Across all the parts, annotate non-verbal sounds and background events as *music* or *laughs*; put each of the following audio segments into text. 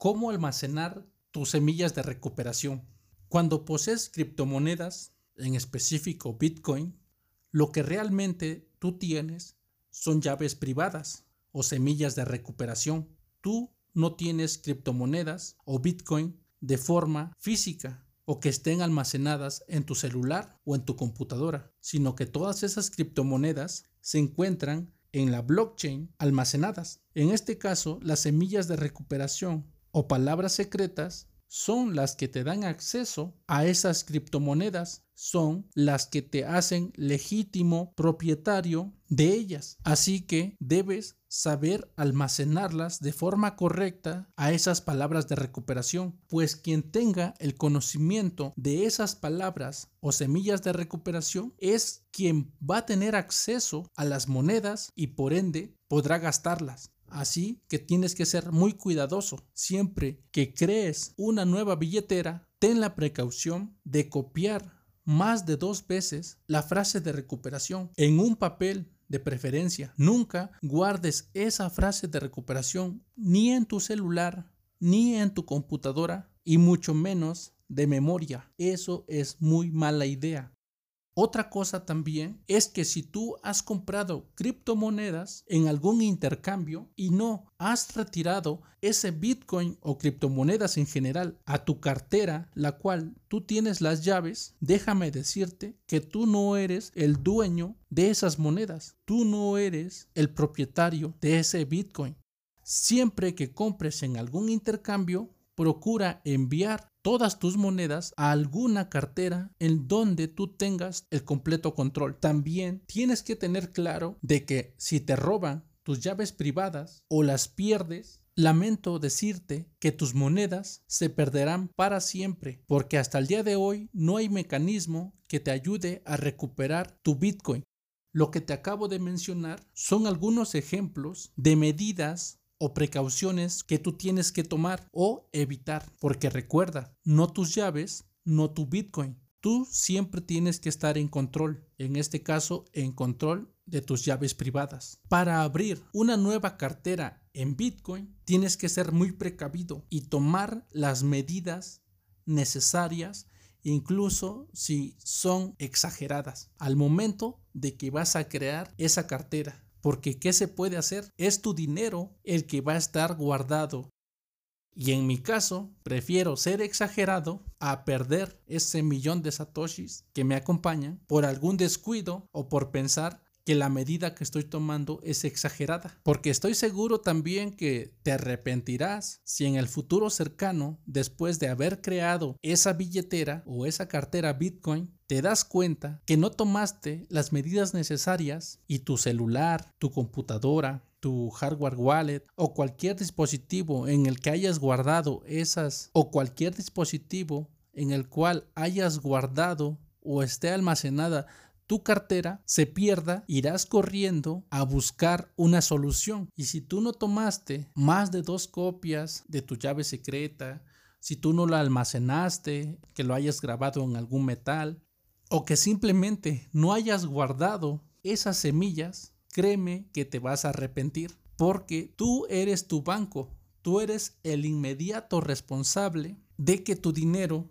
cómo almacenar tus semillas de recuperación. Cuando posees criptomonedas, en específico Bitcoin, lo que realmente tú tienes son llaves privadas o semillas de recuperación. Tú no tienes criptomonedas o Bitcoin de forma física o que estén almacenadas en tu celular o en tu computadora, sino que todas esas criptomonedas se encuentran en la blockchain almacenadas. En este caso, las semillas de recuperación o palabras secretas son las que te dan acceso a esas criptomonedas, son las que te hacen legítimo propietario de ellas. Así que debes saber almacenarlas de forma correcta a esas palabras de recuperación, pues quien tenga el conocimiento de esas palabras o semillas de recuperación es quien va a tener acceso a las monedas y por ende podrá gastarlas. Así que tienes que ser muy cuidadoso. Siempre que crees una nueva billetera, ten la precaución de copiar más de dos veces la frase de recuperación en un papel de preferencia. Nunca guardes esa frase de recuperación ni en tu celular ni en tu computadora y mucho menos de memoria. Eso es muy mala idea. Otra cosa también es que si tú has comprado criptomonedas en algún intercambio y no has retirado ese Bitcoin o criptomonedas en general a tu cartera, la cual tú tienes las llaves, déjame decirte que tú no eres el dueño de esas monedas, tú no eres el propietario de ese Bitcoin. Siempre que compres en algún intercambio, procura enviar todas tus monedas a alguna cartera en donde tú tengas el completo control. También tienes que tener claro de que si te roban tus llaves privadas o las pierdes, lamento decirte que tus monedas se perderán para siempre, porque hasta el día de hoy no hay mecanismo que te ayude a recuperar tu Bitcoin. Lo que te acabo de mencionar son algunos ejemplos de medidas o precauciones que tú tienes que tomar o evitar. Porque recuerda, no tus llaves, no tu Bitcoin. Tú siempre tienes que estar en control, en este caso en control de tus llaves privadas. Para abrir una nueva cartera en Bitcoin, tienes que ser muy precavido y tomar las medidas necesarias, incluso si son exageradas, al momento de que vas a crear esa cartera. Porque ¿qué se puede hacer? Es tu dinero el que va a estar guardado. Y en mi caso, prefiero ser exagerado a perder ese millón de satoshis que me acompañan por algún descuido o por pensar que la medida que estoy tomando es exagerada. Porque estoy seguro también que te arrepentirás si en el futuro cercano, después de haber creado esa billetera o esa cartera Bitcoin, te das cuenta que no tomaste las medidas necesarias y tu celular, tu computadora, tu hardware wallet o cualquier dispositivo en el que hayas guardado esas o cualquier dispositivo en el cual hayas guardado o esté almacenada tu cartera se pierda, irás corriendo a buscar una solución. Y si tú no tomaste más de dos copias de tu llave secreta, si tú no la almacenaste, que lo hayas grabado en algún metal, o que simplemente no hayas guardado esas semillas, créeme que te vas a arrepentir, porque tú eres tu banco, tú eres el inmediato responsable de que tu dinero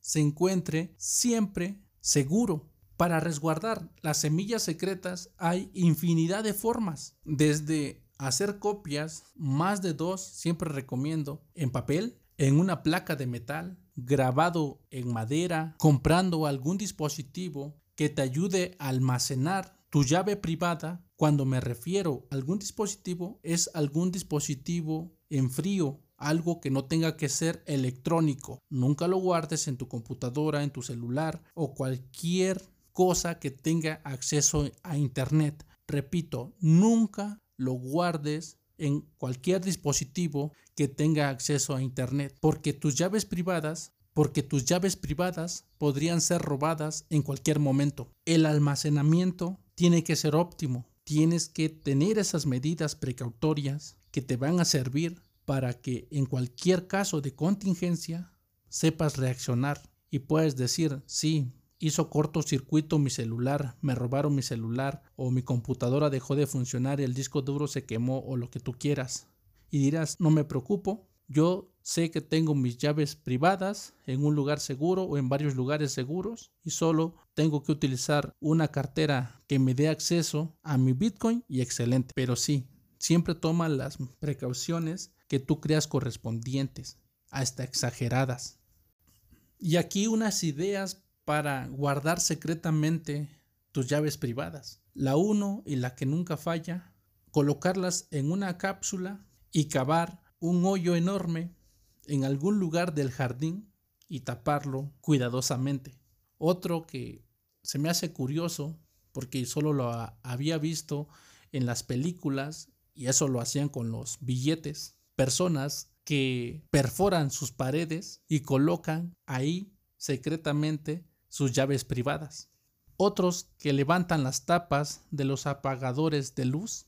se encuentre siempre seguro. Para resguardar las semillas secretas hay infinidad de formas, desde hacer copias, más de dos, siempre recomiendo, en papel, en una placa de metal, grabado en madera, comprando algún dispositivo que te ayude a almacenar tu llave privada. Cuando me refiero a algún dispositivo, es algún dispositivo en frío, algo que no tenga que ser electrónico. Nunca lo guardes en tu computadora, en tu celular o cualquier cosa que tenga acceso a Internet. Repito, nunca lo guardes en cualquier dispositivo que tenga acceso a Internet, porque tus llaves privadas porque tus llaves privadas podrían ser robadas en cualquier momento. El almacenamiento tiene que ser óptimo. Tienes que tener esas medidas precautorias que te van a servir para que en cualquier caso de contingencia sepas reaccionar y puedes decir, sí, hizo cortocircuito mi celular, me robaron mi celular o mi computadora dejó de funcionar, el disco duro se quemó o lo que tú quieras. Y dirás, no me preocupo Yo sé que tengo mis llaves privadas en un lugar seguro o en varios lugares seguros y solo tengo que utilizar una cartera que me dé acceso a mi Bitcoin y excelente. Pero sí, siempre toma las precauciones que tú creas correspondientes, hasta exageradas. Y aquí unas ideas para guardar secretamente tus llaves privadas. La uno y la que nunca falla, colocarlas en una cápsula y cavar un hoyo enorme en algún lugar del jardín y taparlo cuidadosamente. Otro que se me hace curioso porque solo lo había visto en las películas y eso lo hacían con los billetes. Personas que perforan sus paredes y colocan ahí secretamente sus llaves privadas. Otros que levantan las tapas de los apagadores de luz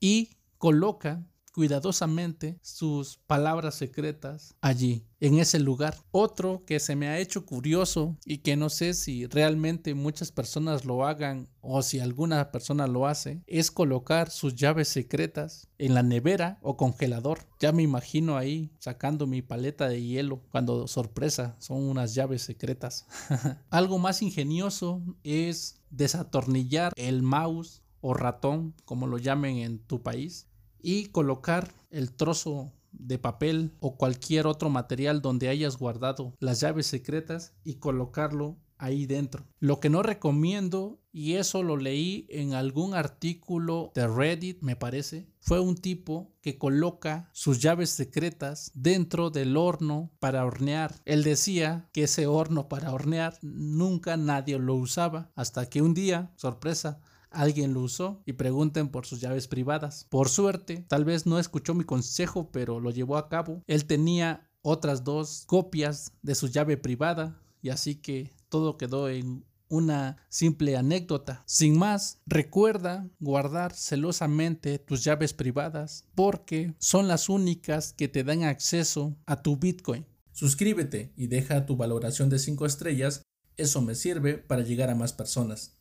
y colocan cuidadosamente sus palabras secretas allí, en ese lugar. Otro que se me ha hecho curioso y que no sé si realmente muchas personas lo hagan o si alguna persona lo hace, es colocar sus llaves secretas en la nevera o congelador. Ya me imagino ahí sacando mi paleta de hielo cuando sorpresa son unas llaves secretas. *laughs* Algo más ingenioso es desatornillar el mouse o ratón, como lo llamen en tu país, y colocar el trozo de papel o cualquier otro material donde hayas guardado las llaves secretas y colocarlo ahí dentro. Lo que no recomiendo, y eso lo leí en algún artículo de Reddit, me parece, fue un tipo que coloca sus llaves secretas dentro del horno para hornear. Él decía que ese horno para hornear nunca nadie lo usaba hasta que un día, sorpresa, alguien lo usó y pregunten por sus llaves privadas. Por suerte, tal vez no escuchó mi consejo, pero lo llevó a cabo. Él tenía otras dos copias de su llave privada y así que todo quedó en una simple anécdota. Sin más, recuerda guardar celosamente tus llaves privadas porque son las únicas que te dan acceso a tu Bitcoin. Suscríbete y deja tu valoración de 5 estrellas, eso me sirve para llegar a más personas.